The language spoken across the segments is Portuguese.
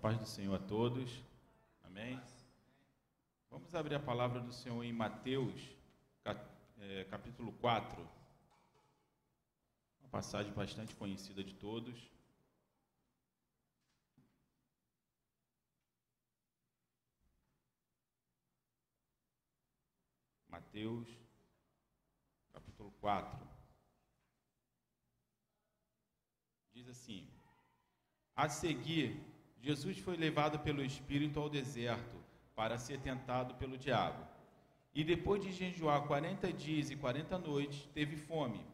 paz do Senhor a todos. Amém? Vamos abrir a palavra do Senhor em Mateus, é, capítulo 4. Uma passagem bastante conhecida de todos. Mateus, capítulo 4. Diz assim: A seguir, Jesus foi levado pelo Espírito ao deserto para ser tentado pelo diabo. E depois de jejuar 40 dias e 40 noites, teve fome.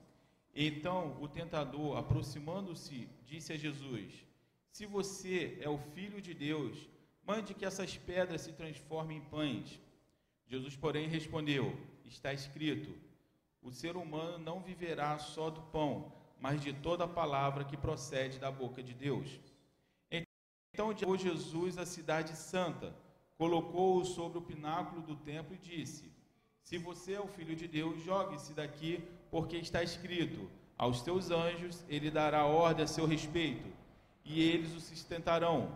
Então o tentador, aproximando-se, disse a Jesus: Se você é o filho de Deus, mande que essas pedras se transformem em pães. Jesus, porém, respondeu: Está escrito: O ser humano não viverá só do pão, mas de toda a palavra que procede da boca de Deus. Então levou Jesus à cidade santa, colocou-o sobre o pináculo do templo e disse: Se você é o filho de Deus, jogue-se daqui, porque está escrito: Aos teus anjos ele dará ordem a seu respeito, e eles o sustentarão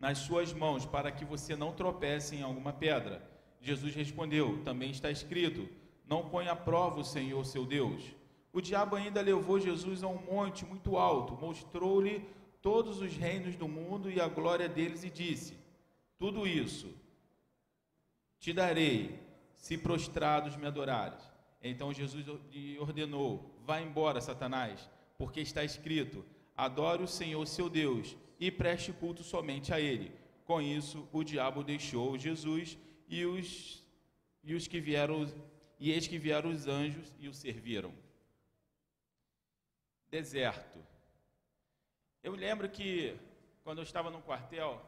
nas suas mãos, para que você não tropece em alguma pedra. Jesus respondeu: Também está escrito: Não ponha prova o Senhor seu Deus. O diabo ainda levou Jesus a um monte muito alto, mostrou-lhe todos os reinos do mundo e a glória deles e disse: Tudo isso te darei, se prostrados me adorares. Então Jesus lhe ordenou: Vá embora, Satanás, porque está escrito: Adore o Senhor seu Deus e preste culto somente a ele. Com isso, o diabo deixou Jesus e os, e os que vieram, e eis que vieram os anjos e o serviram. Deserto. Eu lembro que quando eu estava no quartel,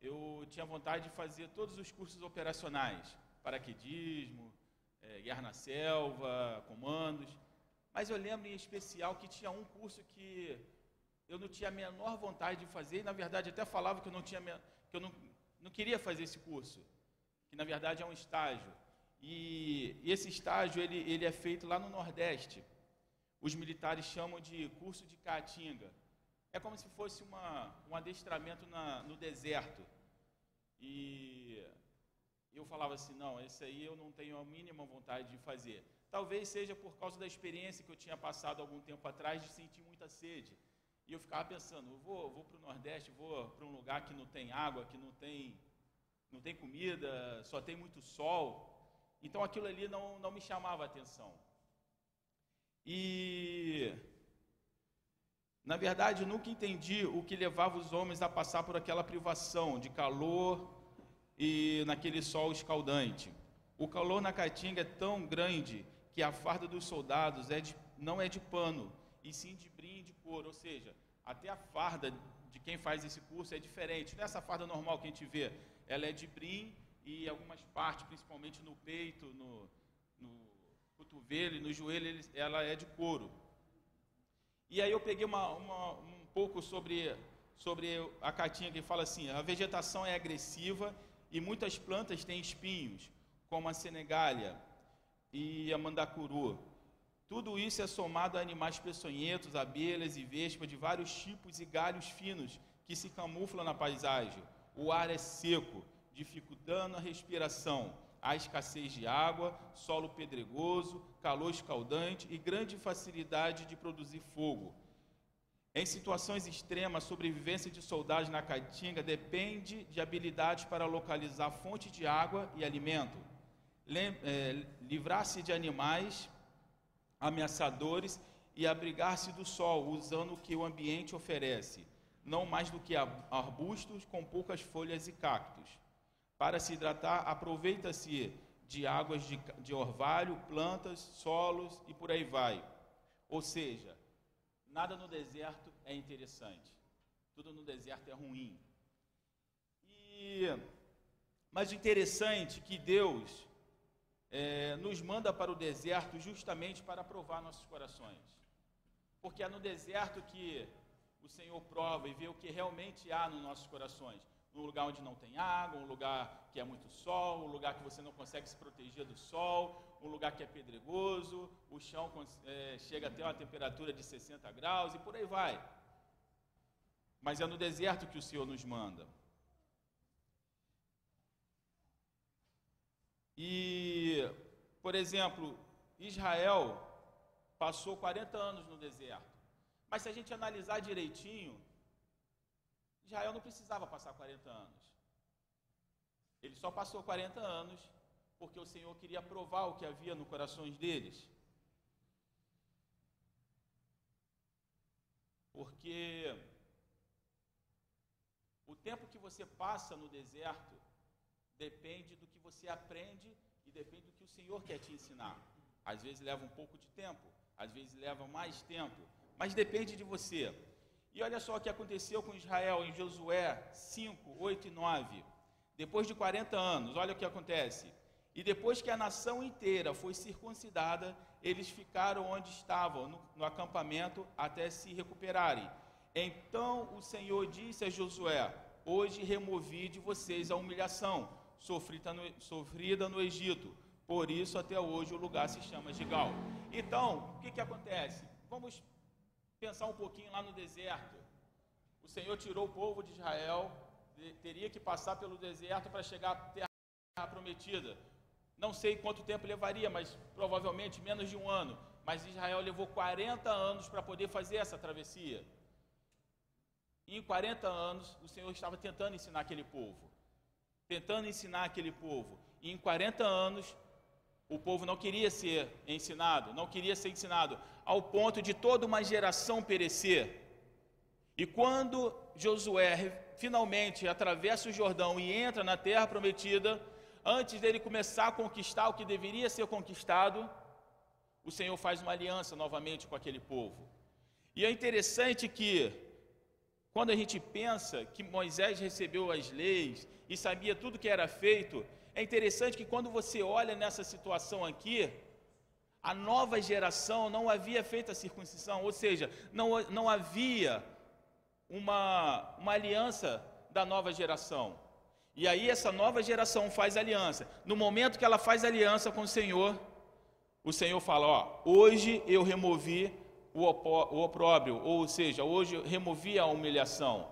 eu tinha vontade de fazer todos os cursos operacionais, paraquedismo, é, guerra na selva, comandos. Mas eu lembro em especial que tinha um curso que eu não tinha a menor vontade de fazer, e na verdade até falava que eu não tinha que eu não, não queria fazer esse curso, que na verdade é um estágio. E, e esse estágio ele, ele é feito lá no Nordeste. Os militares chamam de curso de caatinga. É como se fosse uma, um adestramento na, no deserto. E eu falava assim: não, esse aí eu não tenho a mínima vontade de fazer. Talvez seja por causa da experiência que eu tinha passado algum tempo atrás de sentir muita sede. E eu ficava pensando: eu vou, vou para o Nordeste, vou para um lugar que não tem água, que não tem, não tem comida, só tem muito sol. Então aquilo ali não, não me chamava a atenção. E na verdade, nunca entendi o que levava os homens a passar por aquela privação de calor e naquele sol escaldante. O calor na Caatinga é tão grande que a farda dos soldados é de, não é de pano, e sim de brim de couro, ou seja, até a farda de quem faz esse curso é diferente. Não é farda normal que a gente vê, ela é de brim e algumas partes, principalmente no peito, no, no cotovelo e no joelho, ela é de couro. E aí eu peguei uma, uma, um pouco sobre, sobre a caatinga que fala assim: a vegetação é agressiva e muitas plantas têm espinhos, como a senegália e a mandacuru. Tudo isso é somado a animais peçonhentos, abelhas e vespas de vários tipos e galhos finos que se camuflam na paisagem. O ar é seco, dificultando a respiração. Há escassez de água, solo pedregoso, calor escaldante e grande facilidade de produzir fogo. Em situações extremas, a sobrevivência de soldados na Caatinga depende de habilidades para localizar fonte de água e alimento, é, livrar-se de animais ameaçadores e abrigar-se do sol, usando o que o ambiente oferece, não mais do que arbustos com poucas folhas e cactos. Para se hidratar, aproveita-se de águas de, de orvalho, plantas, solos e por aí vai. Ou seja, nada no deserto é interessante. Tudo no deserto é ruim. E, mas o interessante é que Deus é, nos manda para o deserto justamente para provar nossos corações. Porque é no deserto que o Senhor prova e vê o que realmente há nos nossos corações num lugar onde não tem água, um lugar que é muito sol, um lugar que você não consegue se proteger do sol, um lugar que é pedregoso, o chão é, chega até uma temperatura de 60 graus e por aí vai. mas é no deserto que o Senhor nos manda. E, por exemplo, Israel passou 40 anos no deserto. Mas se a gente analisar direitinho, Israel não precisava passar 40 anos. Ele só passou 40 anos porque o Senhor queria provar o que havia no corações deles. Porque o tempo que você passa no deserto depende do que você aprende e depende do que o Senhor quer te ensinar. Às vezes leva um pouco de tempo, às vezes leva mais tempo, mas depende de você. E olha só o que aconteceu com Israel em Josué 5, 8 e 9. Depois de 40 anos, olha o que acontece. E depois que a nação inteira foi circuncidada, eles ficaram onde estavam, no, no acampamento, até se recuperarem. Então o Senhor disse a Josué: Hoje removi de vocês a humilhação sofrida no, sofrida no Egito. Por isso, até hoje, o lugar se chama Gigal. Então, o que, que acontece? Vamos pensar um pouquinho lá no deserto. O Senhor tirou o povo de Israel, teria que passar pelo deserto para chegar à terra prometida. Não sei quanto tempo levaria, mas provavelmente menos de um ano. Mas Israel levou 40 anos para poder fazer essa travessia. E em 40 anos, o Senhor estava tentando ensinar aquele povo. Tentando ensinar aquele povo. E em 40 anos, o povo não queria ser ensinado, não queria ser ensinado, ao ponto de toda uma geração perecer. E quando Josué finalmente atravessa o Jordão e entra na terra prometida, antes dele começar a conquistar o que deveria ser conquistado, o Senhor faz uma aliança novamente com aquele povo. E é interessante que, quando a gente pensa que Moisés recebeu as leis e sabia tudo que era feito, é interessante que quando você olha nessa situação aqui, a nova geração não havia feito a circuncisão, ou seja, não, não havia uma, uma aliança da nova geração. E aí essa nova geração faz aliança. No momento que ela faz aliança com o Senhor, o Senhor fala: Ó, hoje eu removi o opróbrio, ou seja, hoje eu removi a humilhação.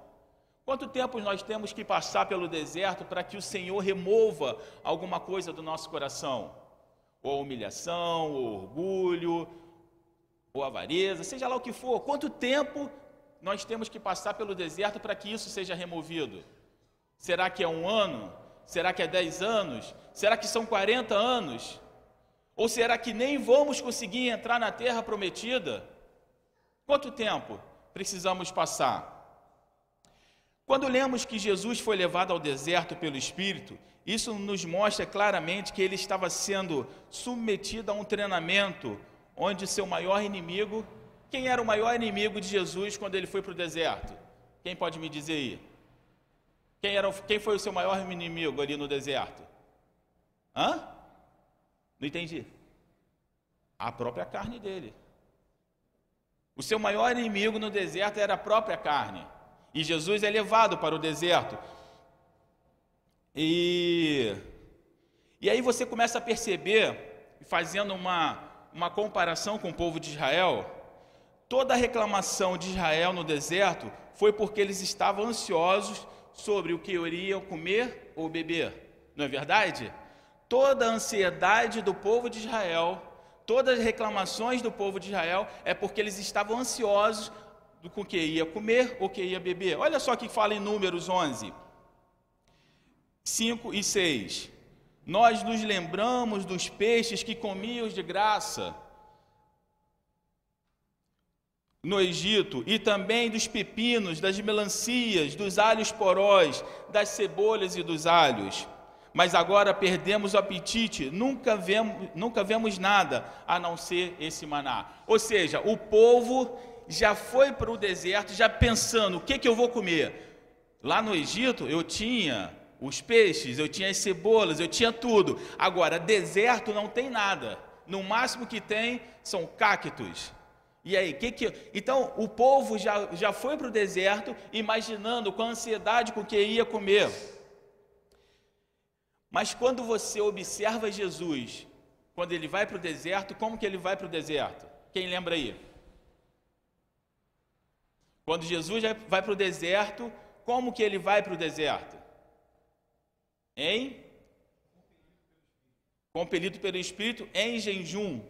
Quanto tempo nós temos que passar pelo deserto para que o Senhor remova alguma coisa do nosso coração? Ou humilhação, ou orgulho, ou avareza, seja lá o que for. Quanto tempo nós temos que passar pelo deserto para que isso seja removido? Será que é um ano? Será que é dez anos? Será que são 40 anos? Ou será que nem vamos conseguir entrar na terra prometida? Quanto tempo precisamos passar? Quando lemos que Jesus foi levado ao deserto pelo Espírito, isso nos mostra claramente que ele estava sendo submetido a um treinamento onde seu maior inimigo. Quem era o maior inimigo de Jesus quando ele foi para o deserto? Quem pode me dizer aí? Quem, era, quem foi o seu maior inimigo ali no deserto? Hã? Não entendi. A própria carne dele. O seu maior inimigo no deserto era a própria carne. E Jesus é levado para o deserto. E, e aí você começa a perceber, fazendo uma, uma comparação com o povo de Israel, toda a reclamação de Israel no deserto foi porque eles estavam ansiosos sobre o que iriam comer ou beber. Não é verdade? Toda a ansiedade do povo de Israel, todas as reclamações do povo de Israel é porque eles estavam ansiosos do com que ia comer ou que ia beber. Olha só que fala em Números 11, 5 e 6. Nós nos lembramos dos peixes que comíamos de graça no Egito, e também dos pepinos, das melancias, dos alhos porós, das cebolas e dos alhos. Mas agora perdemos o apetite, nunca vemos, nunca vemos nada a não ser esse maná. Ou seja, o povo já foi para o deserto já pensando o que, que eu vou comer. Lá no Egito eu tinha os peixes, eu tinha as cebolas, eu tinha tudo. Agora, deserto não tem nada. No máximo que tem são cactos. E aí, que que Então, o povo já, já foi para o deserto imaginando com ansiedade com o que ia comer. Mas quando você observa Jesus, quando ele vai para o deserto, como que ele vai para o deserto? Quem lembra aí? Quando Jesus vai para o deserto, como que ele vai para o deserto? Em compelido pelo Espírito em jejum.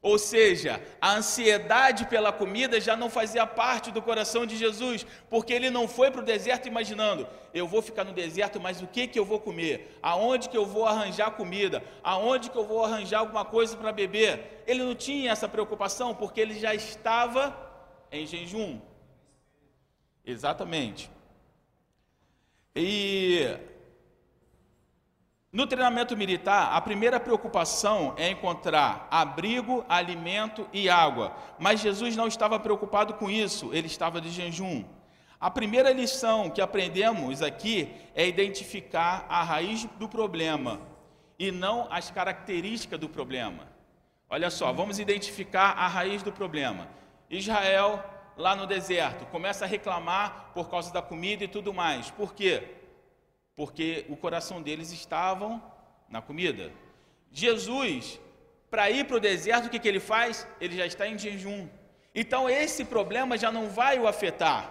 Ou seja, a ansiedade pela comida já não fazia parte do coração de Jesus, porque ele não foi para o deserto imaginando, eu vou ficar no deserto, mas o que, que eu vou comer? Aonde que eu vou arranjar comida? Aonde que eu vou arranjar alguma coisa para beber? Ele não tinha essa preocupação, porque ele já estava em jejum. Exatamente. E no treinamento militar, a primeira preocupação é encontrar abrigo, alimento e água. Mas Jesus não estava preocupado com isso, ele estava de jejum. A primeira lição que aprendemos aqui é identificar a raiz do problema e não as características do problema. Olha só, vamos identificar a raiz do problema. Israel, lá no deserto, começa a reclamar por causa da comida e tudo mais. Por quê? porque o coração deles estavam na comida. Jesus, para ir para o deserto, o que, que ele faz? Ele já está em jejum. Então esse problema já não vai o afetar.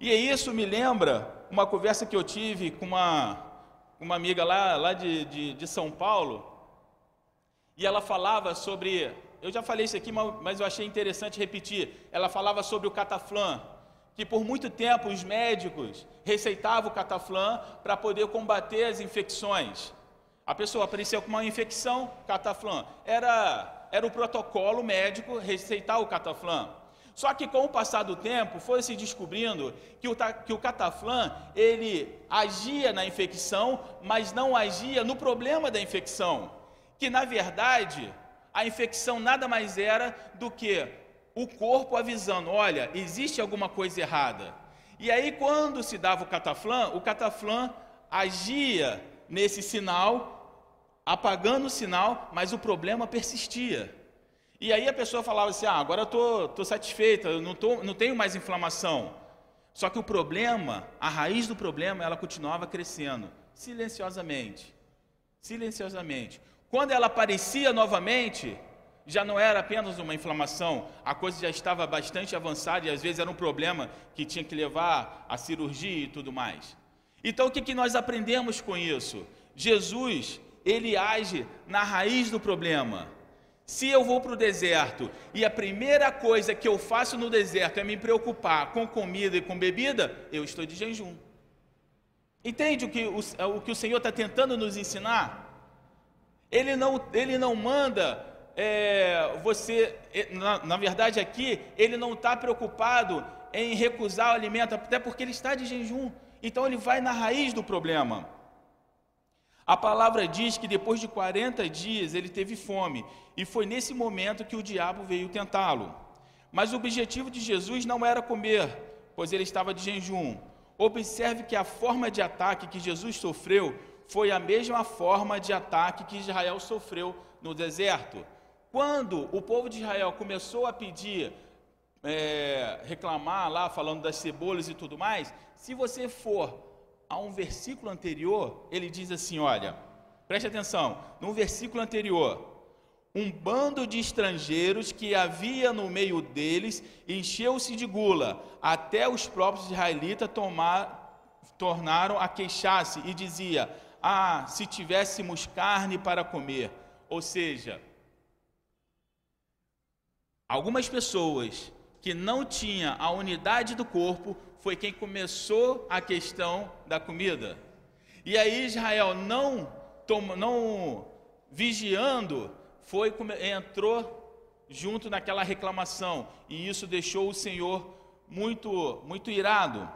E isso me lembra uma conversa que eu tive com uma, uma amiga lá, lá de, de, de São Paulo, e ela falava sobre. Eu já falei isso aqui, mas eu achei interessante repetir. Ela falava sobre o cataflã que por muito tempo os médicos receitavam o cataflã para poder combater as infecções. A pessoa apareceu com uma infecção, cataflã. Era, era o protocolo médico receitar o cataflã. Só que com o passar do tempo foi se descobrindo que o, que o cataflã ele agia na infecção, mas não agia no problema da infecção. Que na verdade a infecção nada mais era do que o corpo avisando: olha, existe alguma coisa errada. E aí, quando se dava o cataflã, o cataflã agia nesse sinal, apagando o sinal, mas o problema persistia. E aí a pessoa falava assim: ah, agora eu tô, tô satisfeita, eu não, tô, não tenho mais inflamação. Só que o problema, a raiz do problema, ela continuava crescendo, silenciosamente. Silenciosamente. Quando ela aparecia novamente, já não era apenas uma inflamação, a coisa já estava bastante avançada e às vezes era um problema que tinha que levar a cirurgia e tudo mais. Então o que, que nós aprendemos com isso? Jesus, ele age na raiz do problema. Se eu vou para o deserto e a primeira coisa que eu faço no deserto é me preocupar com comida e com bebida, eu estou de jejum. Entende o que o, o, que o Senhor está tentando nos ensinar? Ele não, ele não manda é, você, na, na verdade aqui, ele não está preocupado em recusar o alimento, até porque ele está de jejum. Então ele vai na raiz do problema. A palavra diz que depois de 40 dias ele teve fome, e foi nesse momento que o diabo veio tentá-lo. Mas o objetivo de Jesus não era comer, pois ele estava de jejum. Observe que a forma de ataque que Jesus sofreu foi a mesma forma de ataque que Israel sofreu no deserto. Quando o povo de Israel começou a pedir, é, reclamar lá, falando das cebolas e tudo mais, se você for a um versículo anterior, ele diz assim: olha, preste atenção, no versículo anterior, um bando de estrangeiros que havia no meio deles encheu-se de gula, até os próprios israelitas tomar, tornaram a queixar-se e dizia: Ah, se tivéssemos carne para comer. Ou seja, Algumas pessoas que não tinham a unidade do corpo foi quem começou a questão da comida. E aí Israel não, não vigiando, foi entrou junto naquela reclamação e isso deixou o Senhor muito muito irado.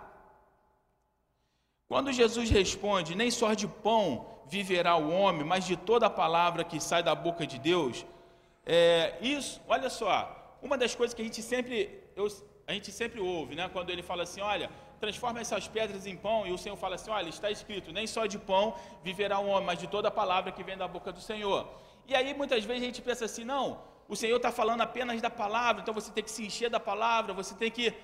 Quando Jesus responde: "Nem só de pão viverá o homem, mas de toda a palavra que sai da boca de Deus", é, isso, olha só, uma das coisas que a gente sempre, eu, a gente sempre ouve, né? Quando ele fala assim, olha, transforma essas pedras em pão, e o Senhor fala assim, olha, está escrito, nem só de pão viverá um homem, mas de toda a palavra que vem da boca do Senhor. E aí muitas vezes a gente pensa assim, não, o Senhor está falando apenas da palavra, então você tem que se encher da palavra, você tem que.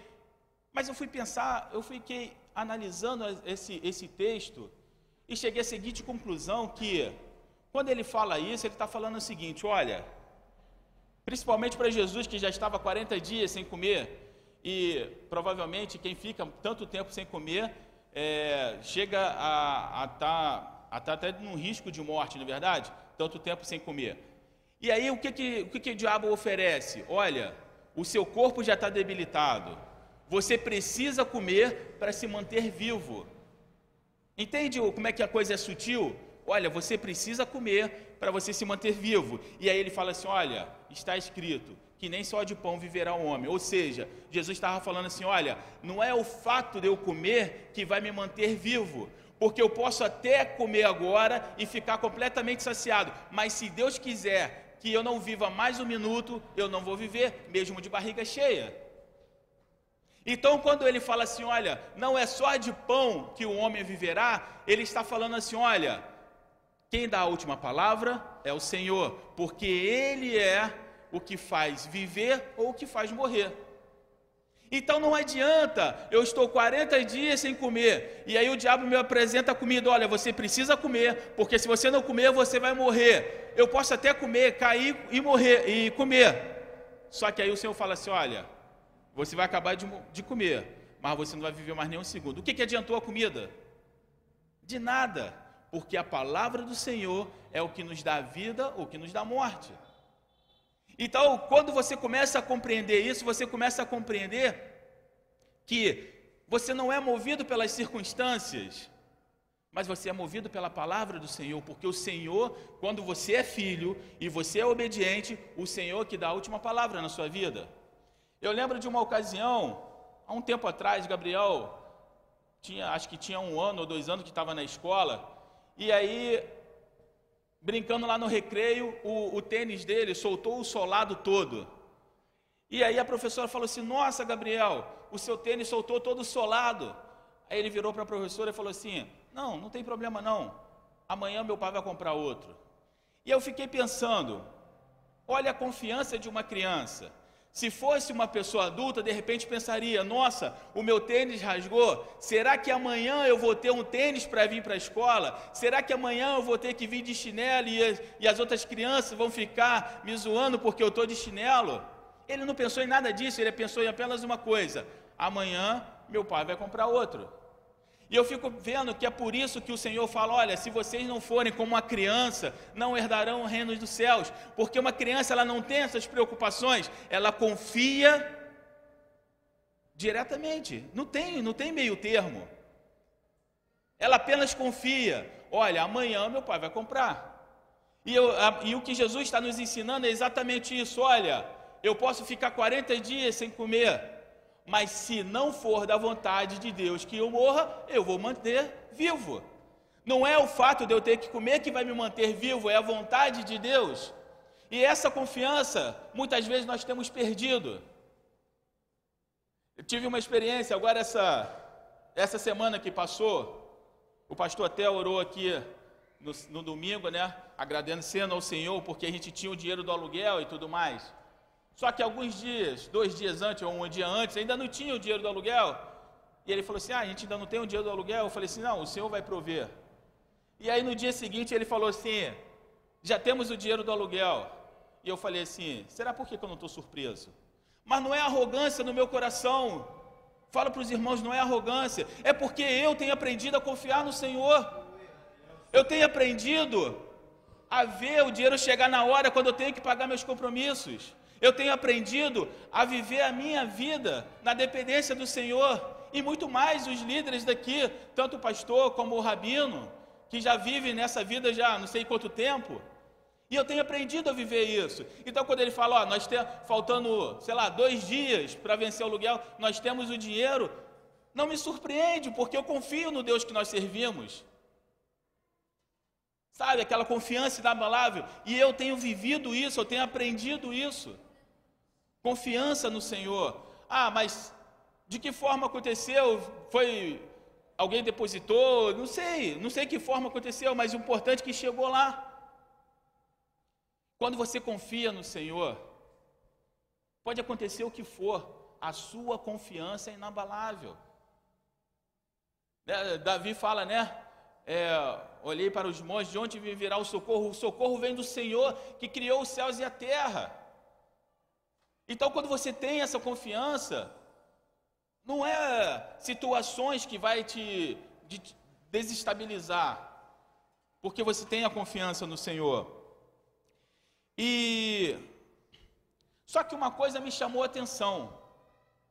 Mas eu fui pensar, eu fiquei analisando esse, esse texto e cheguei à seguinte conclusão: que quando ele fala isso, ele está falando o seguinte: olha, principalmente para Jesus que já estava 40 dias sem comer, e provavelmente quem fica tanto tempo sem comer é, chega a estar tá, a tá até num risco de morte, não é verdade? Tanto tempo sem comer. E aí o que, que, o, que, que o diabo oferece? Olha, o seu corpo já está debilitado. Você precisa comer para se manter vivo. Entende como é que a coisa é sutil? Olha, você precisa comer para você se manter vivo. E aí ele fala assim: olha, está escrito que nem só de pão viverá o homem. Ou seja, Jesus estava falando assim: olha, não é o fato de eu comer que vai me manter vivo, porque eu posso até comer agora e ficar completamente saciado, mas se Deus quiser que eu não viva mais um minuto, eu não vou viver, mesmo de barriga cheia. Então, quando ele fala assim, olha, não é só de pão que o homem viverá, ele está falando assim, olha, quem dá a última palavra é o Senhor, porque Ele é o que faz viver ou o que faz morrer. Então não adianta, eu estou 40 dias sem comer, e aí o diabo me apresenta a comida: olha, você precisa comer, porque se você não comer, você vai morrer. Eu posso até comer, cair e morrer, e comer. Só que aí o Senhor fala assim: olha, você vai acabar de, de comer, mas você não vai viver mais nem um segundo. O que, que adiantou a comida? De nada, porque a palavra do Senhor é o que nos dá vida ou que nos dá morte. Então, quando você começa a compreender isso, você começa a compreender que você não é movido pelas circunstâncias, mas você é movido pela palavra do Senhor, porque o Senhor, quando você é filho e você é obediente, o Senhor que dá a última palavra na sua vida. Eu lembro de uma ocasião, há um tempo atrás, Gabriel tinha, acho que tinha um ano ou dois anos que estava na escola, e aí, brincando lá no recreio, o, o tênis dele soltou o solado todo. E aí a professora falou assim: Nossa, Gabriel, o seu tênis soltou todo solado. Aí ele virou para a professora e falou assim: Não, não tem problema não. Amanhã meu pai vai comprar outro. E eu fiquei pensando: olha a confiança de uma criança. Se fosse uma pessoa adulta, de repente pensaria: nossa, o meu tênis rasgou. Será que amanhã eu vou ter um tênis para vir para a escola? Será que amanhã eu vou ter que vir de chinelo e as, as outras crianças vão ficar me zoando porque eu estou de chinelo? Ele não pensou em nada disso, ele pensou em apenas uma coisa: amanhã meu pai vai comprar outro. E eu fico vendo que é por isso que o Senhor fala: olha, se vocês não forem como uma criança, não herdarão o reino dos céus. Porque uma criança ela não tem essas preocupações, ela confia diretamente. Não tem, não tem meio termo. Ela apenas confia: olha, amanhã meu pai vai comprar. E, eu, a, e o que Jesus está nos ensinando é exatamente isso: olha, eu posso ficar 40 dias sem comer mas se não for da vontade de Deus que eu morra, eu vou manter vivo. Não é o fato de eu ter que comer que vai me manter vivo, é a vontade de Deus. E essa confiança, muitas vezes nós temos perdido. Eu tive uma experiência agora essa essa semana que passou, o pastor até orou aqui no, no domingo, né? Agradecendo ao Senhor porque a gente tinha o dinheiro do aluguel e tudo mais. Só que alguns dias, dois dias antes ou um dia antes, ainda não tinha o dinheiro do aluguel. E ele falou assim: Ah, a gente ainda não tem o dinheiro do aluguel. Eu falei assim: Não, o Senhor vai prover. E aí no dia seguinte ele falou assim: Já temos o dinheiro do aluguel. E eu falei assim: Será por que eu não estou surpreso? Mas não é arrogância no meu coração. Falo para os irmãos: não é arrogância. É porque eu tenho aprendido a confiar no Senhor. Eu tenho aprendido a ver o dinheiro chegar na hora quando eu tenho que pagar meus compromissos. Eu tenho aprendido a viver a minha vida na dependência do Senhor e muito mais os líderes daqui, tanto o pastor como o rabino, que já vive nessa vida já não sei quanto tempo. E eu tenho aprendido a viver isso. Então, quando ele fala, ó, nós temos faltando, sei lá, dois dias para vencer o aluguel, nós temos o dinheiro, não me surpreende, porque eu confio no Deus que nós servimos. Sabe, aquela confiança inabalável. E eu tenho vivido isso, eu tenho aprendido isso. Confiança no Senhor. Ah, mas de que forma aconteceu? Foi alguém depositou? Não sei, não sei que forma aconteceu, mas o importante é que chegou lá. Quando você confia no Senhor, pode acontecer o que for, a sua confiança é inabalável. Né, Davi fala, né? É, olhei para os montes, de onde virá o socorro? O socorro vem do Senhor que criou os céus e a terra. Então, quando você tem essa confiança, Não é situações que vai te, desestabilizar, porque você tem a confiança no Senhor. E só que uma coisa me chamou a atenção.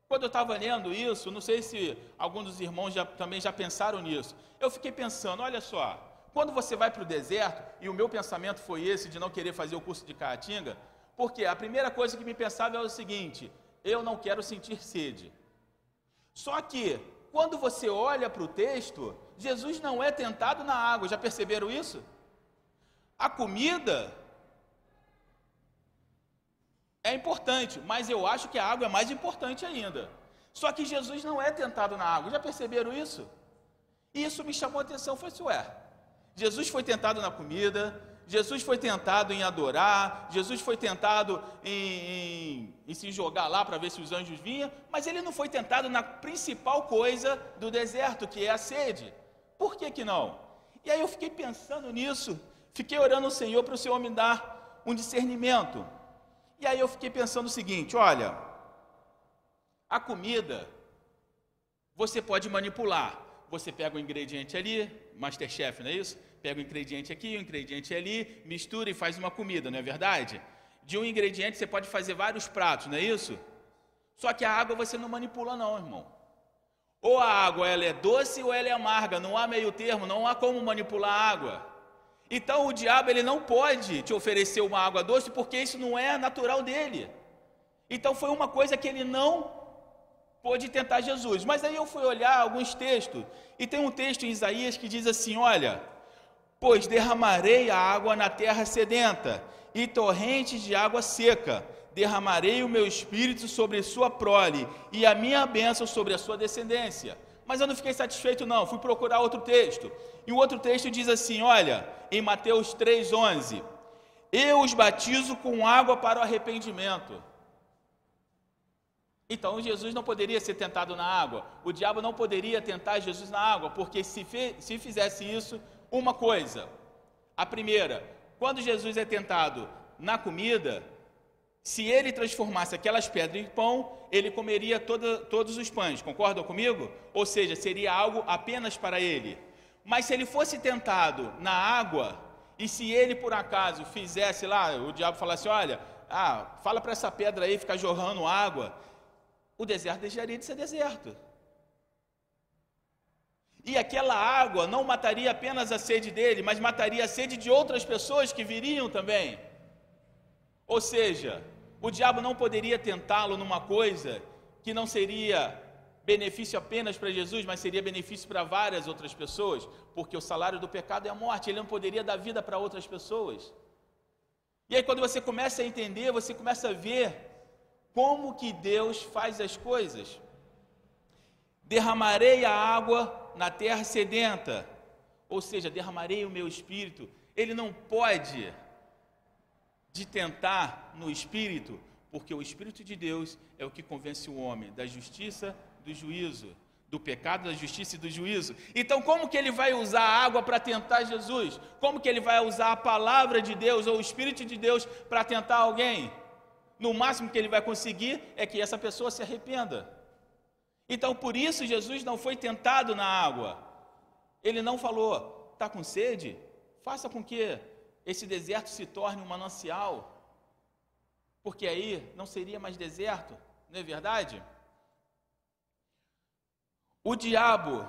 Quando eu estava lendo isso, não sei se alguns dos irmãos já, também já pensaram nisso. Eu fiquei pensando, olha só, quando você vai para o deserto, e o meu pensamento foi esse de não querer fazer o curso de Caatinga, porque a primeira coisa que me pensava é o seguinte: eu não quero sentir sede. Só que, quando você olha para o texto, Jesus não é tentado na água, já perceberam isso? A comida é importante, mas eu acho que a água é mais importante ainda. Só que Jesus não é tentado na água, já perceberam isso? E isso me chamou a atenção, foi assim, ué, Jesus foi tentado na comida, Jesus foi tentado em adorar, Jesus foi tentado em, em, em se jogar lá para ver se os anjos vinham, mas ele não foi tentado na principal coisa do deserto, que é a sede. Por que que não? E aí eu fiquei pensando nisso, fiquei orando ao Senhor para o Senhor me dar um discernimento. E aí eu fiquei pensando o seguinte: olha, a comida você pode manipular. Você pega o ingrediente ali, Masterchef, não é isso? Pega o ingrediente aqui, o ingrediente ali, mistura e faz uma comida, não é verdade? De um ingrediente você pode fazer vários pratos, não é isso? Só que a água você não manipula não, irmão. Ou a água ela é doce ou ela é amarga, não há meio termo, não há como manipular a água. Então o diabo ele não pode te oferecer uma água doce porque isso não é natural dele. Então foi uma coisa que ele não pôde tentar Jesus. Mas aí eu fui olhar alguns textos e tem um texto em Isaías que diz assim: Olha, pois derramarei a água na terra sedenta e torrentes de água seca. Derramarei o meu espírito sobre sua prole e a minha bênção sobre a sua descendência. Mas eu não fiquei satisfeito, não. Fui procurar outro texto. E o outro texto diz assim: olha, em Mateus 3,11: Eu os batizo com água para o arrependimento. Então Jesus não poderia ser tentado na água, o diabo não poderia tentar Jesus na água, porque se, se fizesse isso, uma coisa. A primeira, quando Jesus é tentado na comida, se ele transformasse aquelas pedras em pão, ele comeria toda, todos os pães, concordam comigo? Ou seja, seria algo apenas para ele. Mas se ele fosse tentado na água, e se ele por acaso fizesse lá, o diabo falasse: Olha, ah, fala para essa pedra aí ficar jorrando água, o deserto deixaria de ser deserto. E aquela água não mataria apenas a sede dele, mas mataria a sede de outras pessoas que viriam também. Ou seja, o diabo não poderia tentá-lo numa coisa que não seria benefício apenas para Jesus, mas seria benefício para várias outras pessoas, porque o salário do pecado é a morte, ele não poderia dar vida para outras pessoas. E aí, quando você começa a entender, você começa a ver como que Deus faz as coisas. Derramarei a água na terra sedenta, ou seja, derramarei o meu espírito. Ele não pode de tentar no espírito, porque o espírito de Deus é o que convence o homem da justiça, do juízo, do pecado, da justiça e do juízo. Então, como que ele vai usar a água para tentar Jesus? Como que ele vai usar a palavra de Deus ou o espírito de Deus para tentar alguém? No máximo que ele vai conseguir é que essa pessoa se arrependa. Então, por isso, Jesus não foi tentado na água. Ele não falou, está com sede? Faça com que esse deserto se torne um manancial. Porque aí não seria mais deserto, não é verdade? O diabo,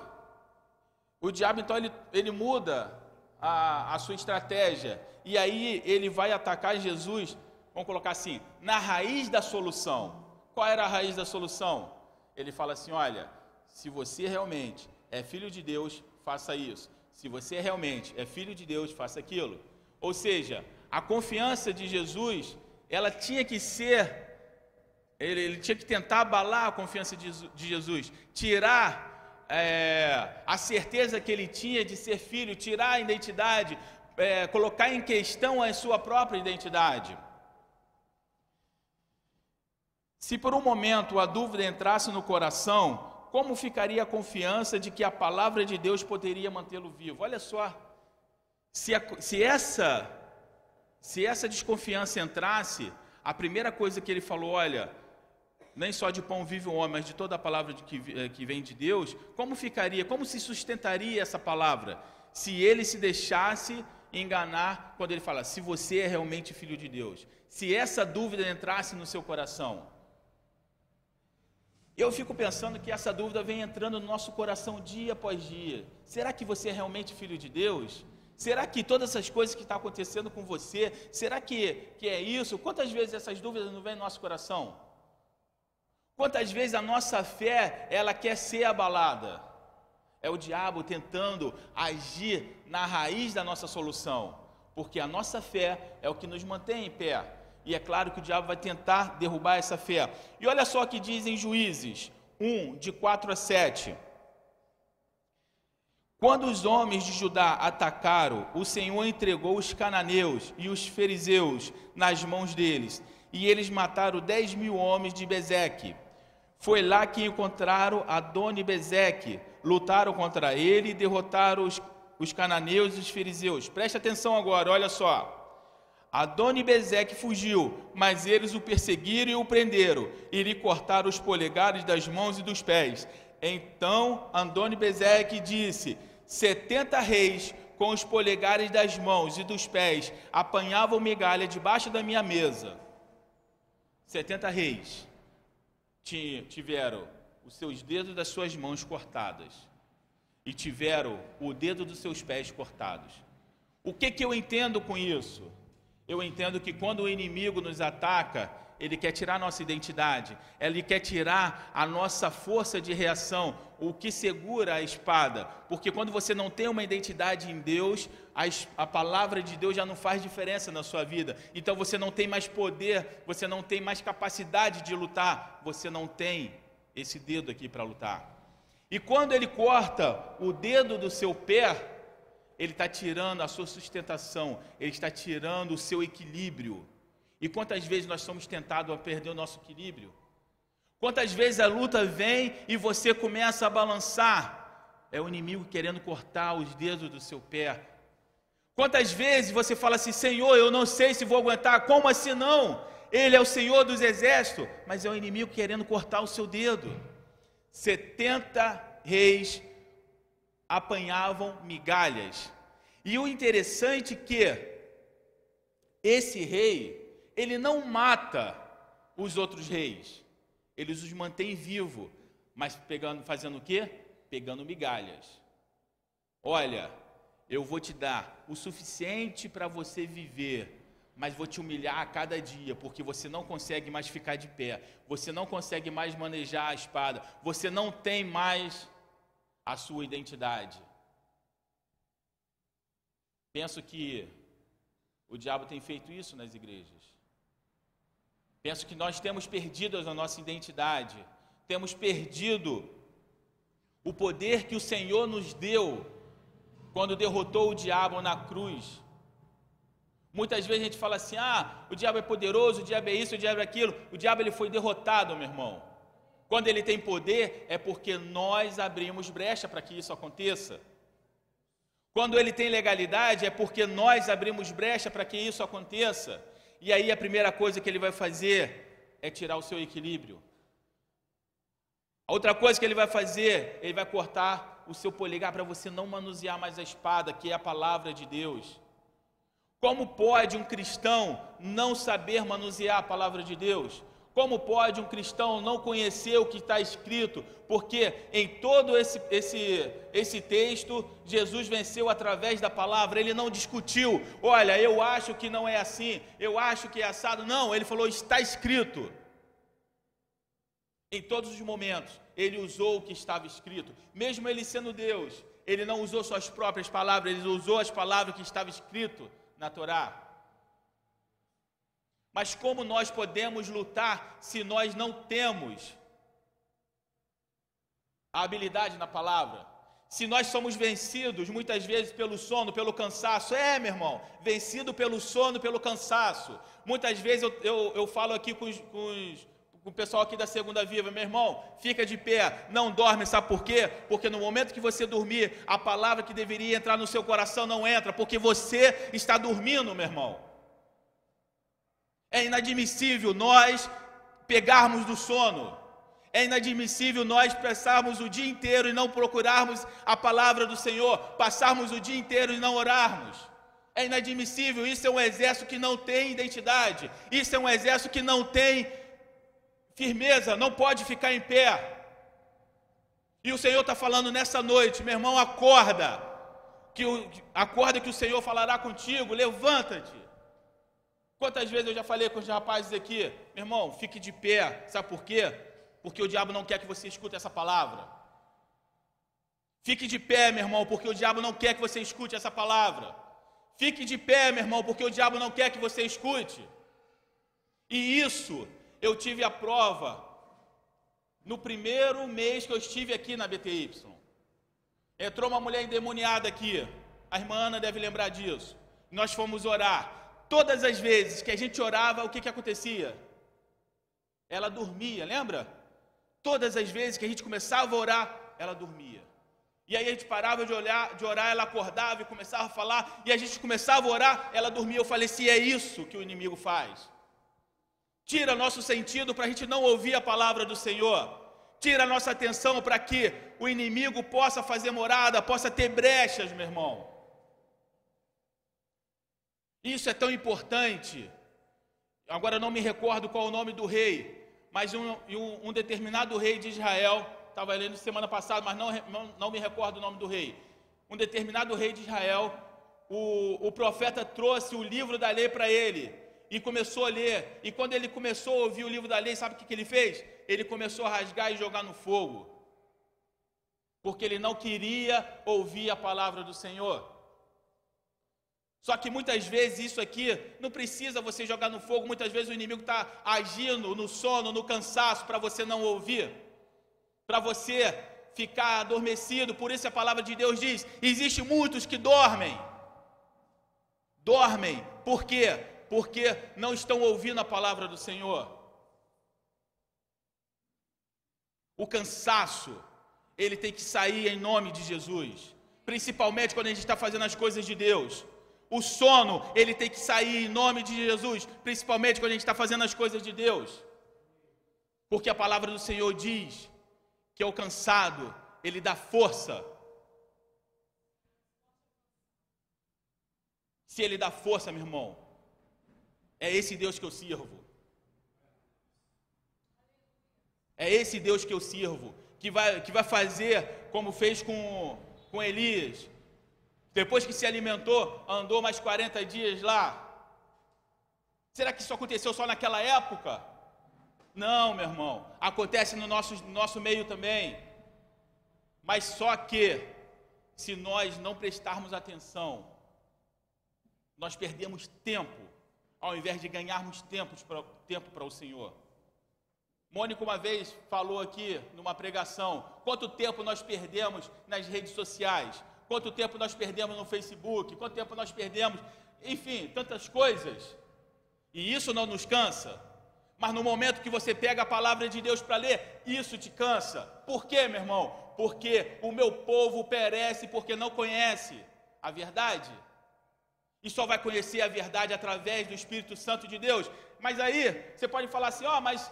o diabo então ele, ele muda a, a sua estratégia. E aí ele vai atacar Jesus, vamos colocar assim, na raiz da solução. Qual era a raiz da solução? Ele fala assim: olha, se você realmente é filho de Deus, faça isso. Se você realmente é filho de Deus, faça aquilo. Ou seja, a confiança de Jesus, ela tinha que ser, ele, ele tinha que tentar abalar a confiança de, de Jesus, tirar é, a certeza que ele tinha de ser filho, tirar a identidade, é, colocar em questão a sua própria identidade. Se por um momento a dúvida entrasse no coração, como ficaria a confiança de que a palavra de Deus poderia mantê-lo vivo? Olha só, se, a, se, essa, se essa desconfiança entrasse, a primeira coisa que ele falou, olha, nem só de pão vive o homem, mas de toda a palavra que, eh, que vem de Deus, como ficaria, como se sustentaria essa palavra? Se ele se deixasse enganar quando ele fala, se você é realmente filho de Deus. Se essa dúvida entrasse no seu coração. Eu fico pensando que essa dúvida vem entrando no nosso coração dia após dia. Será que você é realmente filho de Deus? Será que todas essas coisas que estão acontecendo com você, será que, que é isso? Quantas vezes essas dúvidas não vêm no nosso coração? Quantas vezes a nossa fé, ela quer ser abalada? É o diabo tentando agir na raiz da nossa solução, porque a nossa fé é o que nos mantém em pé. E é claro que o diabo vai tentar derrubar essa fé. E olha só o que dizem Juízes 1, de 4 a 7. Quando os homens de Judá atacaram, o Senhor entregou os cananeus e os fariseus nas mãos deles, e eles mataram dez mil homens de Bezeque. Foi lá que encontraram Adoni Bezeque, lutaram contra ele e derrotaram os, os cananeus e os fariseus. Preste atenção agora, olha só. Adoni Bezeque fugiu, mas eles o perseguiram e o prenderam, e lhe cortaram os polegares das mãos e dos pés. Então Adoni Bezeque disse: Setenta reis com os polegares das mãos e dos pés apanhavam migalha debaixo da minha mesa. Setenta reis tiveram os seus dedos das suas mãos cortadas e tiveram o dedo dos seus pés cortados. O que, que eu entendo com isso? Eu entendo que quando o inimigo nos ataca, ele quer tirar nossa identidade, ele quer tirar a nossa força de reação, o que segura a espada. Porque quando você não tem uma identidade em Deus, a, a, palavra de Deus já não faz diferença na sua vida. Então você não tem mais poder, você não tem mais capacidade de lutar, você não tem esse dedo aqui para lutar. E quando ele corta o dedo do seu pé, ele está tirando a sua sustentação, ele está tirando o seu equilíbrio. E quantas vezes nós somos tentados a perder o nosso equilíbrio? Quantas vezes a luta vem e você começa a balançar? É o inimigo querendo cortar os dedos do seu pé. Quantas vezes você fala assim, Senhor, eu não sei se vou aguentar, como assim não? Ele é o Senhor dos exércitos, mas é o inimigo querendo cortar o seu dedo. 70 reis apanhavam migalhas. E o interessante é que esse rei, ele não mata os outros reis. Ele os mantém vivos, mas pegando, fazendo o quê? Pegando migalhas. Olha, eu vou te dar o suficiente para você viver mas vou te humilhar a cada dia, porque você não consegue mais ficar de pé, você não consegue mais manejar a espada, você não tem mais a sua identidade. Penso que o diabo tem feito isso nas igrejas. Penso que nós temos perdido a nossa identidade, temos perdido o poder que o Senhor nos deu quando derrotou o diabo na cruz Muitas vezes a gente fala assim: ah, o diabo é poderoso, o diabo é isso, o diabo é aquilo. O diabo ele foi derrotado, meu irmão. Quando ele tem poder, é porque nós abrimos brecha para que isso aconteça. Quando ele tem legalidade, é porque nós abrimos brecha para que isso aconteça. E aí a primeira coisa que ele vai fazer é tirar o seu equilíbrio. A outra coisa que ele vai fazer, ele vai cortar o seu polegar para você não manusear mais a espada, que é a palavra de Deus. Como pode um cristão não saber manusear a palavra de Deus? Como pode um cristão não conhecer o que está escrito? Porque em todo esse, esse, esse texto, Jesus venceu através da palavra, ele não discutiu, olha, eu acho que não é assim, eu acho que é assado. Não, ele falou, está escrito. Em todos os momentos, ele usou o que estava escrito, mesmo ele sendo Deus, ele não usou suas próprias palavras, ele usou as palavras que estavam escrito na Torá. Mas como nós podemos lutar se nós não temos a habilidade na palavra? Se nós somos vencidos muitas vezes pelo sono, pelo cansaço, é, meu irmão, vencido pelo sono, pelo cansaço. Muitas vezes eu, eu, eu falo aqui com os, com os o pessoal aqui da Segunda Viva, meu irmão, fica de pé, não dorme, sabe por quê? Porque no momento que você dormir, a palavra que deveria entrar no seu coração não entra, porque você está dormindo, meu irmão. É inadmissível nós pegarmos do sono. É inadmissível nós passarmos o dia inteiro e não procurarmos a palavra do Senhor, passarmos o dia inteiro e não orarmos. É inadmissível, isso é um exército que não tem identidade, isso é um exército que não tem firmeza, não pode ficar em pé. E o Senhor está falando nessa noite, meu irmão, acorda, que o, acorda que o Senhor falará contigo, levanta-te. Quantas vezes eu já falei com os rapazes aqui, meu irmão, fique de pé, sabe por quê? Porque o diabo não quer que você escute essa palavra. Fique de pé, meu irmão, porque o diabo não quer que você escute essa palavra. Fique de pé, meu irmão, porque o diabo não quer que você escute. E isso eu tive a prova no primeiro mês que eu estive aqui na BTY. Entrou uma mulher endemoniada aqui. A irmã Ana deve lembrar disso. Nós fomos orar. Todas as vezes que a gente orava, o que, que acontecia? Ela dormia, lembra? Todas as vezes que a gente começava a orar, ela dormia. E aí a gente parava de, olhar, de orar, ela acordava e começava a falar, e a gente começava a orar, ela dormia. Eu falei, se é isso que o inimigo faz tira nosso sentido para a gente não ouvir a palavra do Senhor, tira nossa atenção para que o inimigo possa fazer morada, possa ter brechas, meu irmão. Isso é tão importante. Agora não me recordo qual o nome do rei, mas um, um, um determinado rei de Israel, estava lendo semana passada, mas não, não, não, me recordo o nome do rei. Um determinado rei de Israel, o, o profeta trouxe o livro da lei para ele e começou a ler. E quando ele começou a ouvir o livro da lei, sabe o que, que ele fez? Ele começou a rasgar e jogar no fogo. Porque ele não queria ouvir a palavra do Senhor. Só que muitas vezes isso aqui não precisa você jogar no fogo, muitas vezes o inimigo está agindo no sono, no cansaço, para você não ouvir, para você ficar adormecido. Por isso a palavra de Deus diz: existe muitos que dormem. Dormem, por quê? porque não estão ouvindo a palavra do Senhor. O cansaço, ele tem que sair em nome de Jesus, principalmente quando a gente está fazendo as coisas de Deus. O sono, ele tem que sair em nome de Jesus, principalmente quando a gente está fazendo as coisas de Deus. Porque a palavra do Senhor diz que o cansado, ele dá força. Se ele dá força, meu irmão, é esse Deus que eu sirvo. É esse Deus que eu sirvo, que vai, que vai fazer como fez com, com Elias. Depois que se alimentou, andou mais 40 dias lá. Será que isso aconteceu só naquela época? Não, meu irmão. Acontece no nosso, no nosso meio também. Mas só que, se nós não prestarmos atenção, nós perdemos tempo ao invés de ganharmos tempo para o Senhor. Mônica uma vez falou aqui numa pregação: quanto tempo nós perdemos nas redes sociais, quanto tempo nós perdemos no Facebook, quanto tempo nós perdemos, enfim, tantas coisas. E isso não nos cansa. Mas no momento que você pega a palavra de Deus para ler, isso te cansa. Por quê, meu irmão? Porque o meu povo perece porque não conhece a verdade e só vai conhecer a verdade através do Espírito Santo de Deus. Mas aí você pode falar assim: ó, oh, mas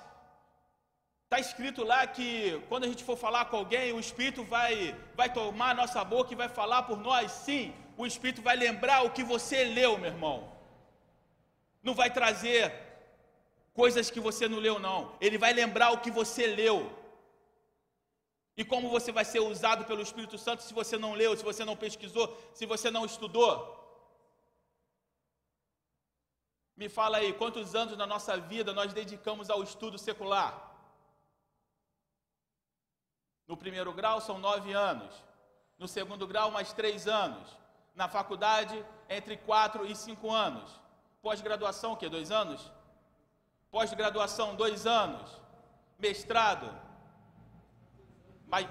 está escrito lá que quando a gente for falar com alguém, o Espírito vai, vai tomar a nossa boca e vai falar por nós. Sim, o Espírito vai lembrar o que você leu, meu irmão. Não vai trazer coisas que você não leu, não. Ele vai lembrar o que você leu. E como você vai ser usado pelo Espírito Santo se você não leu, se você não pesquisou, se você não estudou? Me fala aí, quantos anos na nossa vida nós dedicamos ao estudo secular? No primeiro grau são nove anos. No segundo grau, mais três anos. Na faculdade, entre quatro e cinco anos. Pós-graduação, o quê? Dois anos? Pós-graduação, dois anos. Mestrado, mais,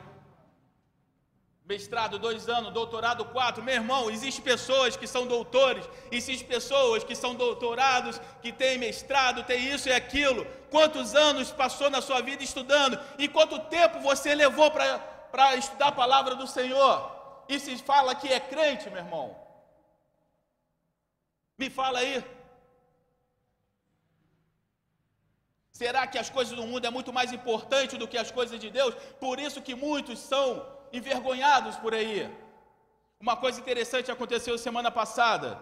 mestrado dois anos, doutorado quatro. Meu irmão, existem pessoas que são doutores, existem pessoas que são doutorados, que têm mestrado, têm isso e aquilo. Quantos anos passou na sua vida estudando? E quanto tempo você levou para estudar a palavra do Senhor? E se fala que é crente, meu irmão? Me fala aí. Será que as coisas do mundo é muito mais importante do que as coisas de Deus? Por isso que muitos são envergonhados por aí. Uma coisa interessante aconteceu semana passada.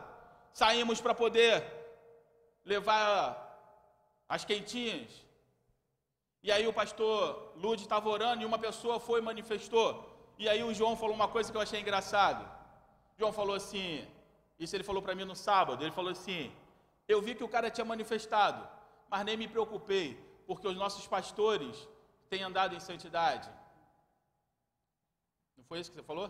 Saímos para poder levar as quentinhas. E aí o pastor Lude estava orando e uma pessoa foi e manifestou. E aí o João falou uma coisa que eu achei engraçado. João falou assim, isso ele falou para mim no sábado, ele falou assim: "Eu vi que o cara tinha manifestado, mas nem me preocupei, porque os nossos pastores têm andado em santidade." Foi isso que você falou?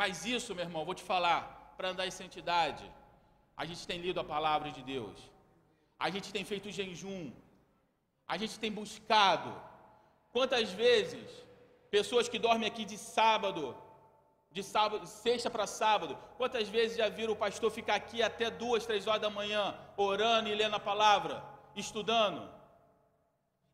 Mas isso, meu irmão, vou te falar, para andar em santidade, a gente tem lido a palavra de Deus. A gente tem feito jejum. A gente tem buscado. Quantas vezes pessoas que dormem aqui de sábado, de sábado, sexta para sábado, quantas vezes já viram o pastor ficar aqui até duas, três horas da manhã, orando e lendo a palavra, estudando?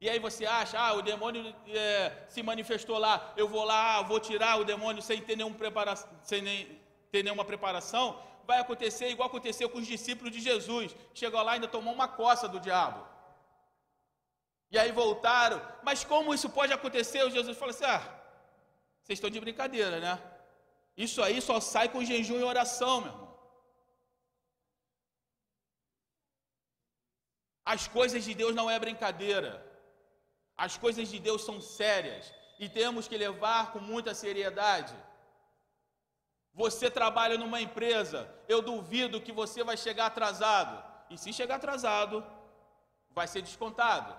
E aí você acha, ah, o demônio é, se manifestou lá, eu vou lá, vou tirar o demônio sem ter, nenhum prepara sem nem, ter nenhuma preparação. Vai acontecer igual aconteceu com os discípulos de Jesus. Chegou lá e ainda tomou uma coça do diabo. E aí voltaram. Mas como isso pode acontecer? O Jesus falou assim: ah, vocês estão de brincadeira, né? Isso aí só sai com jejum e oração, meu irmão. As coisas de Deus não é brincadeira. As coisas de Deus são sérias e temos que levar com muita seriedade. Você trabalha numa empresa, eu duvido que você vai chegar atrasado. E se chegar atrasado, vai ser descontado.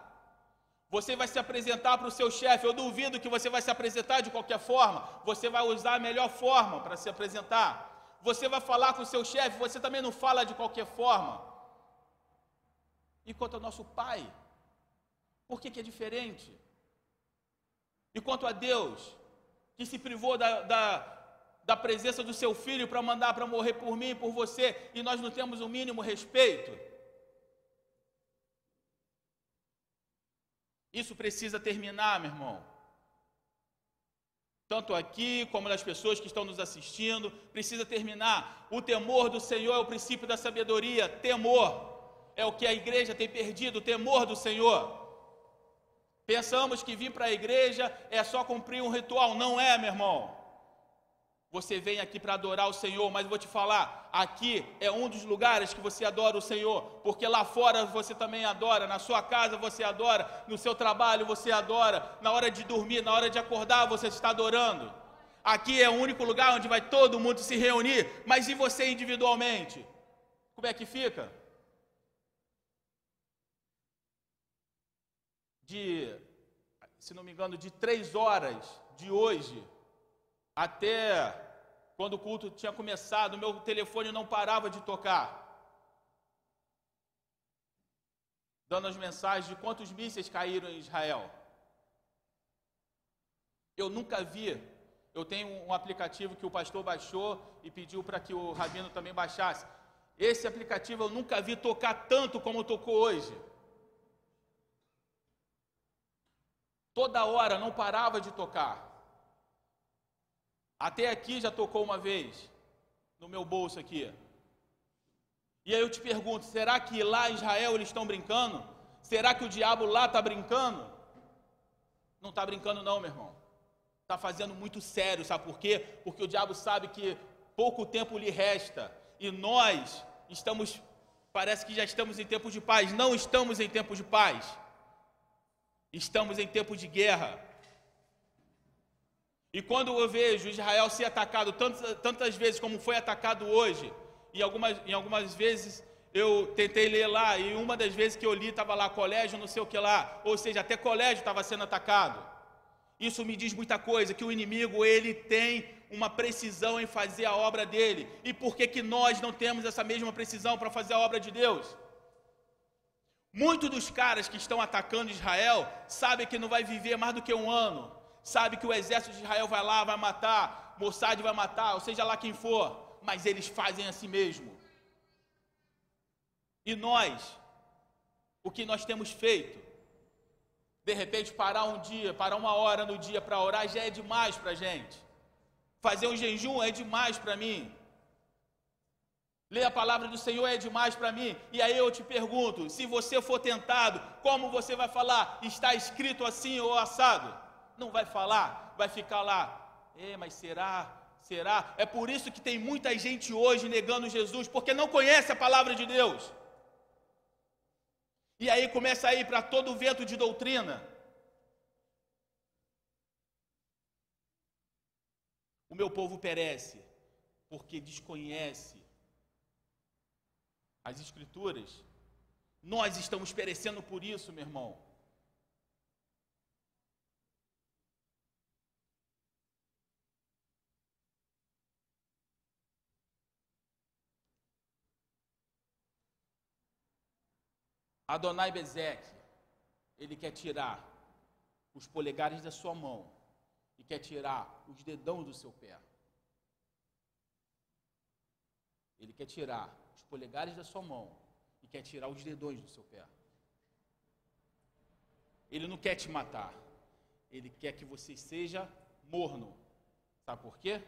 Você vai se apresentar para o seu chefe. Eu duvido que você vai se apresentar de qualquer forma. Você vai usar a melhor forma para se apresentar. Você vai falar com o seu chefe. Você também não fala de qualquer forma. E quanto ao nosso pai, por que, que é diferente? E quanto a Deus, que se privou da, da, da presença do seu filho para mandar para morrer por mim e por você, e nós não temos o mínimo respeito? Isso precisa terminar, meu irmão. Tanto aqui como nas pessoas que estão nos assistindo, precisa terminar. O temor do Senhor é o princípio da sabedoria. Temor é o que a igreja tem perdido, o temor do Senhor. Pensamos que vir para a igreja é só cumprir um ritual. Não é, meu irmão. Você vem aqui para adorar o Senhor, mas vou te falar, aqui é um dos lugares que você adora o Senhor, porque lá fora você também adora, na sua casa você adora, no seu trabalho você adora, na hora de dormir, na hora de acordar você está adorando. Aqui é o único lugar onde vai todo mundo se reunir, mas e você individualmente? Como é que fica? De, se não me engano, de três horas de hoje até quando o culto tinha começado, meu telefone não parava de tocar. Dando as mensagens de quantos mísseis caíram em Israel. Eu nunca vi. Eu tenho um aplicativo que o pastor baixou e pediu para que o rabino também baixasse. Esse aplicativo eu nunca vi tocar tanto como tocou hoje. Toda hora não parava de tocar. Até aqui já tocou uma vez, no meu bolso aqui. E aí eu te pergunto: será que lá em Israel eles estão brincando? Será que o diabo lá está brincando? Não está brincando, não, meu irmão. Está fazendo muito sério, sabe por quê? Porque o diabo sabe que pouco tempo lhe resta e nós estamos, parece que já estamos em tempos de paz. Não estamos em tempos de paz, estamos em tempo de guerra. E quando eu vejo Israel ser atacado tantas, tantas vezes como foi atacado hoje, e algumas, em algumas vezes eu tentei ler lá, e uma das vezes que eu li estava lá, colégio, não sei o que lá, ou seja, até colégio estava sendo atacado. Isso me diz muita coisa, que o inimigo ele tem uma precisão em fazer a obra dele. E por que, que nós não temos essa mesma precisão para fazer a obra de Deus? Muitos dos caras que estão atacando Israel sabem que não vai viver mais do que um ano, sabe que o exército de Israel vai lá, vai matar, Mossad vai matar, ou seja lá quem for, mas eles fazem assim mesmo. E nós, o que nós temos feito? De repente, parar um dia, parar uma hora no dia para orar já é demais para a gente. Fazer um jejum é demais para mim. Ler a palavra do Senhor é demais para mim. E aí eu te pergunto: se você for tentado, como você vai falar? Está escrito assim ou assado? Não vai falar, vai ficar lá. É, mas será? Será? É por isso que tem muita gente hoje negando Jesus, porque não conhece a palavra de Deus. E aí começa a ir para todo vento de doutrina. O meu povo perece porque desconhece as Escrituras. Nós estamos perecendo por isso, meu irmão. Adonai Bezeque, ele quer tirar os polegares da sua mão e quer tirar os dedão do seu pé. Ele quer tirar os polegares da sua mão e quer tirar os dedões do seu pé. Ele não quer te matar. Ele quer que você seja morno. Sabe por quê?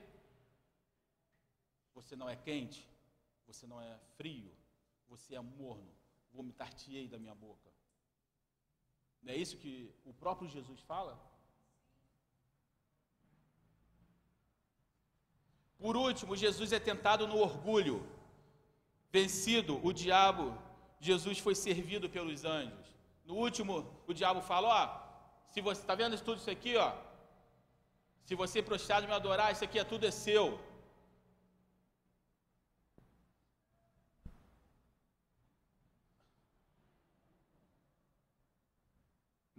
Você não é quente, você não é frio, você é morno vomitar-te-ei da minha boca. Não é isso que o próprio Jesus fala? Por último, Jesus é tentado no orgulho. Vencido o diabo, Jesus foi servido pelos anjos. No último, o diabo fala: Ó, se você está vendo tudo isso aqui, ó, se você prostrar e me adorar, isso aqui é tudo é seu.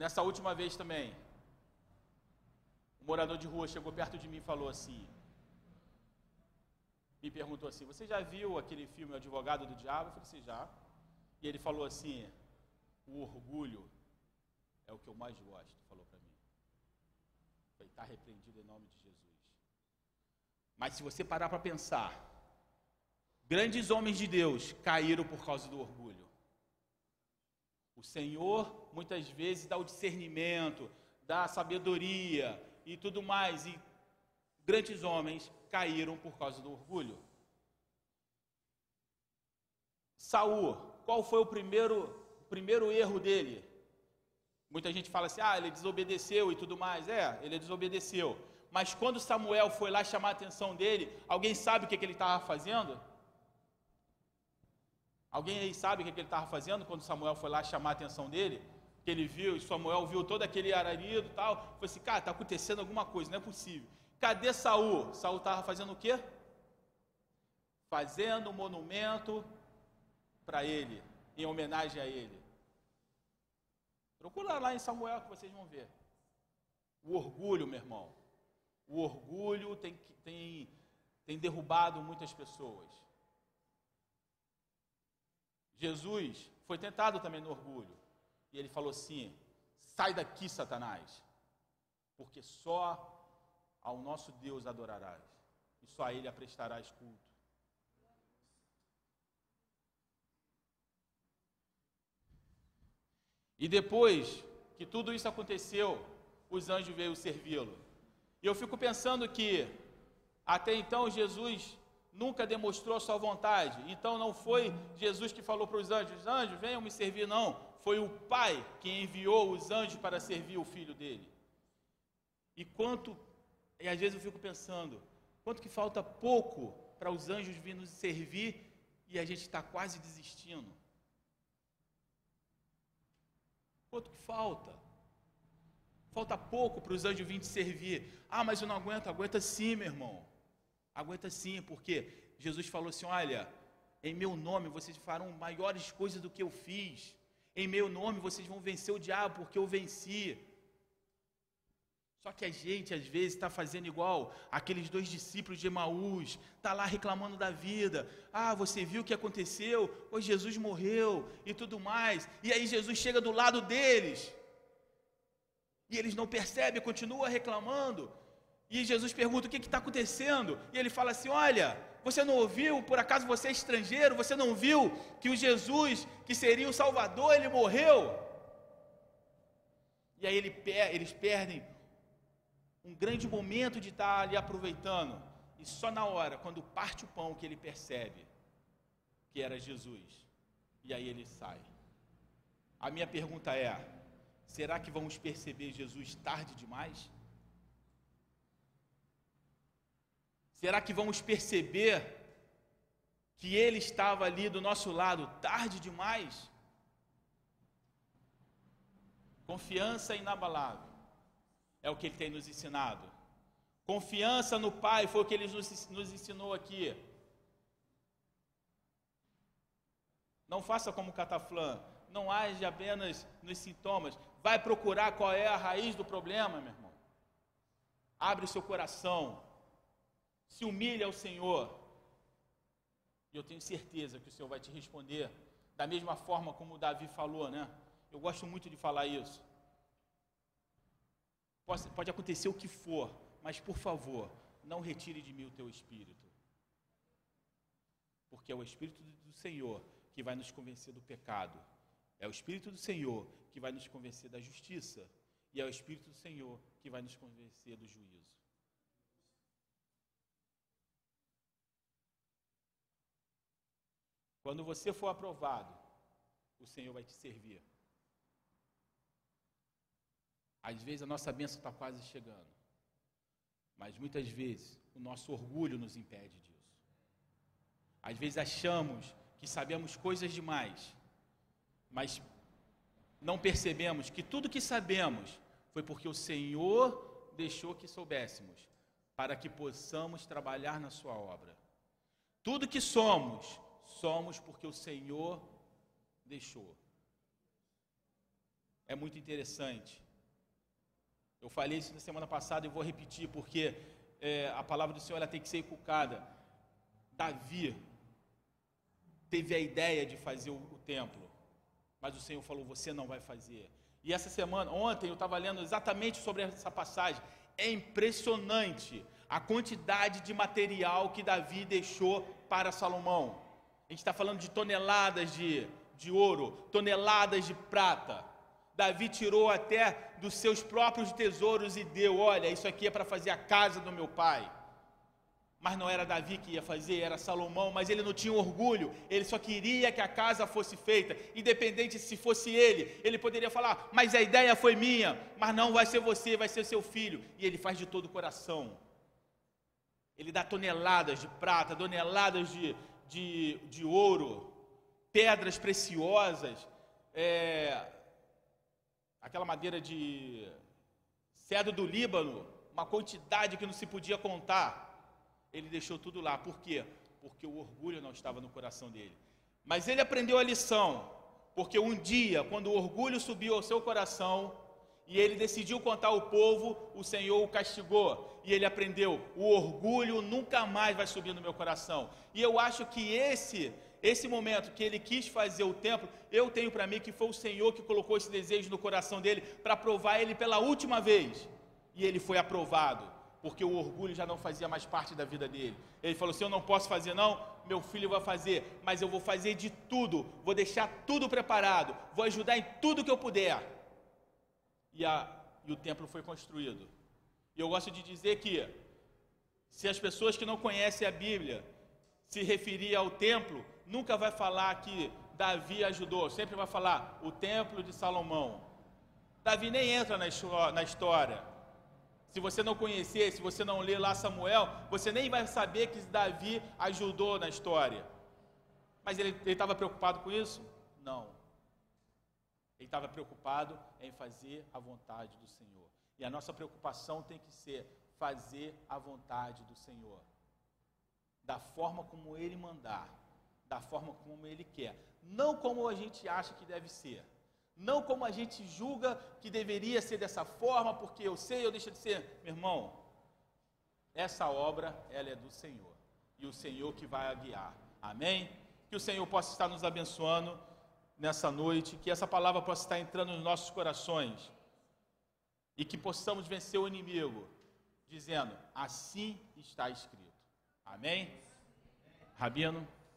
Nessa última vez também, um morador de rua chegou perto de mim e falou assim: me perguntou assim: Você já viu aquele filme O Advogado do Diabo? Eu falei assim: Já. E ele falou assim: O orgulho é o que eu mais gosto, falou para mim. Falei: Está repreendido em nome de Jesus. Mas se você parar para pensar, grandes homens de Deus caíram por causa do orgulho. O Senhor muitas vezes dá o discernimento, dá a sabedoria e tudo mais. E grandes homens caíram por causa do orgulho. Saul, qual foi o primeiro, o primeiro erro dele? Muita gente fala assim: ah, ele desobedeceu e tudo mais. É, ele desobedeceu. Mas quando Samuel foi lá chamar a atenção dele, alguém sabe o que, que ele estava fazendo? Alguém aí sabe o que ele estava fazendo quando Samuel foi lá chamar a atenção dele? Que ele viu, e Samuel viu todo aquele ararido e tal. Foi assim, cara, está acontecendo alguma coisa, não é possível. Cadê Saul? Saul estava fazendo o quê? Fazendo um monumento para ele, em homenagem a ele. Procura lá em Samuel que vocês vão ver. O orgulho, meu irmão. O orgulho tem, tem, tem derrubado muitas pessoas. Jesus foi tentado também no orgulho. E ele falou assim: sai daqui, Satanás, porque só ao nosso Deus adorarás, e só a Ele a prestarás culto. E depois que tudo isso aconteceu, os anjos veio servi-lo. E eu fico pensando que até então Jesus nunca demonstrou sua vontade. Então não foi Jesus que falou para os anjos: anjos, venham me servir, não. Foi o Pai que enviou os anjos para servir o filho dele. E quanto, e às vezes eu fico pensando, quanto que falta pouco para os anjos vir nos servir e a gente está quase desistindo. Quanto que falta? Falta pouco para os anjos virem te servir. Ah, mas eu não aguento. Aguenta sim, meu irmão. Aguenta sim, porque Jesus falou assim: olha, em meu nome vocês farão maiores coisas do que eu fiz. Em meu nome vocês vão vencer o diabo, porque eu venci. Só que a gente, às vezes, está fazendo igual aqueles dois discípulos de Emaús, está lá reclamando da vida. Ah, você viu o que aconteceu? Hoje Jesus morreu e tudo mais. E aí Jesus chega do lado deles. E eles não percebem, continua reclamando. E Jesus pergunta: o que está acontecendo? E ele fala assim: Olha, você não ouviu? Por acaso você é estrangeiro? Você não viu que o Jesus, que seria o Salvador, ele morreu? E aí ele, eles perdem um grande momento de estar ali aproveitando. E só na hora, quando parte o pão, que ele percebe que era Jesus. E aí ele sai. A minha pergunta é: será que vamos perceber Jesus tarde demais? Será que vamos perceber que Ele estava ali do nosso lado tarde demais? Confiança inabalável é o que Ele tem nos ensinado. Confiança no Pai foi o que Ele nos, ensinou aqui. Não faça como Cataflã, não age apenas nos sintomas, vai procurar qual é a raiz do problema, meu irmão. Abre o seu coração, se humilha ao Senhor. E eu tenho certeza que o Senhor vai te responder da mesma forma como Davi falou, né? Eu gosto muito de falar isso. Pode, pode acontecer o que for, mas por favor, não retire de mim o teu espírito. Porque é o espírito do Senhor que vai nos convencer do pecado. É o espírito do Senhor que vai nos convencer da justiça. E é o espírito do Senhor que vai nos convencer do juízo. Quando você for aprovado, o Senhor vai te servir. Às vezes a nossa bênção está quase chegando, mas muitas vezes o nosso orgulho nos impede disso. Às vezes achamos que sabemos coisas demais, mas não percebemos que tudo que sabemos foi porque o Senhor deixou que soubéssemos, para que possamos trabalhar na Sua obra. Tudo que somos somos porque o Senhor deixou. É muito interessante. Eu falei isso na semana passada e vou repetir, porque é, a palavra do Senhor ela tem que ser inculcada. Davi teve a ideia de fazer o, o templo, mas o Senhor falou: Você não vai fazer. E essa semana, ontem, eu estava lendo exatamente sobre essa passagem. É impressionante a quantidade de material que Davi deixou para Salomão gente está falando de toneladas de, de ouro, toneladas de prata. Davi tirou até dos seus próprios tesouros e deu: Olha, isso aqui é para fazer a casa do meu pai. Mas não era Davi que ia fazer, era Salomão, mas ele não tinha orgulho, ele só queria que a casa fosse feita, independente se fosse ele. Ele poderia falar, mas a ideia foi minha, mas não vai ser você, vai ser seu filho. E ele faz de todo o coração. Ele dá toneladas de prata, toneladas de, de, de ouro, pedras preciosas, é, aquela madeira de cedro do Líbano, uma quantidade que não se podia contar. Ele deixou tudo lá. Por quê? Porque o orgulho não estava no coração dele. Mas ele aprendeu a lição, porque um dia, quando o orgulho subiu ao seu coração, e ele decidiu contar ao povo, o Senhor o castigou. E ele aprendeu: o orgulho nunca mais vai subir no meu coração. E eu acho que esse esse momento que ele quis fazer o templo, eu tenho para mim que foi o Senhor que colocou esse desejo no coração dele para provar ele pela última vez. E ele foi aprovado, porque o orgulho já não fazia mais parte da vida dele. Ele falou: "Se eu não posso fazer não, meu filho vai fazer, mas eu vou fazer de tudo, vou deixar tudo preparado, vou ajudar em tudo que eu puder." e, a, e o templo foi construído. E eu gosto de dizer que, se as pessoas que não conhecem a Bíblia se referir ao templo, nunca vai falar que Davi ajudou, sempre vai falar o templo de Salomão. Davi nem entra na, história. Se você não conhecer, se você não ler lá Samuel, você nem vai saber que Davi ajudou na história. Mas ele estava preocupado com isso? Não. Ele estava preocupado em fazer a vontade do Senhor. E a nossa preocupação tem que ser fazer a vontade do Senhor. Da forma como Ele mandar, da forma como Ele quer. Não como a gente acha que deve ser. Não como a gente julga que deveria ser dessa forma, porque eu sei ou deixa de ser. Meu irmão, essa obra, ela é do Senhor. E o Senhor que vai a guiar. Amém? Que o Senhor possa estar nos abençoando nessa noite, que essa palavra possa estar entrando nos nossos corações e que possamos vencer o inimigo, dizendo: assim está escrito. Amém? Rabino.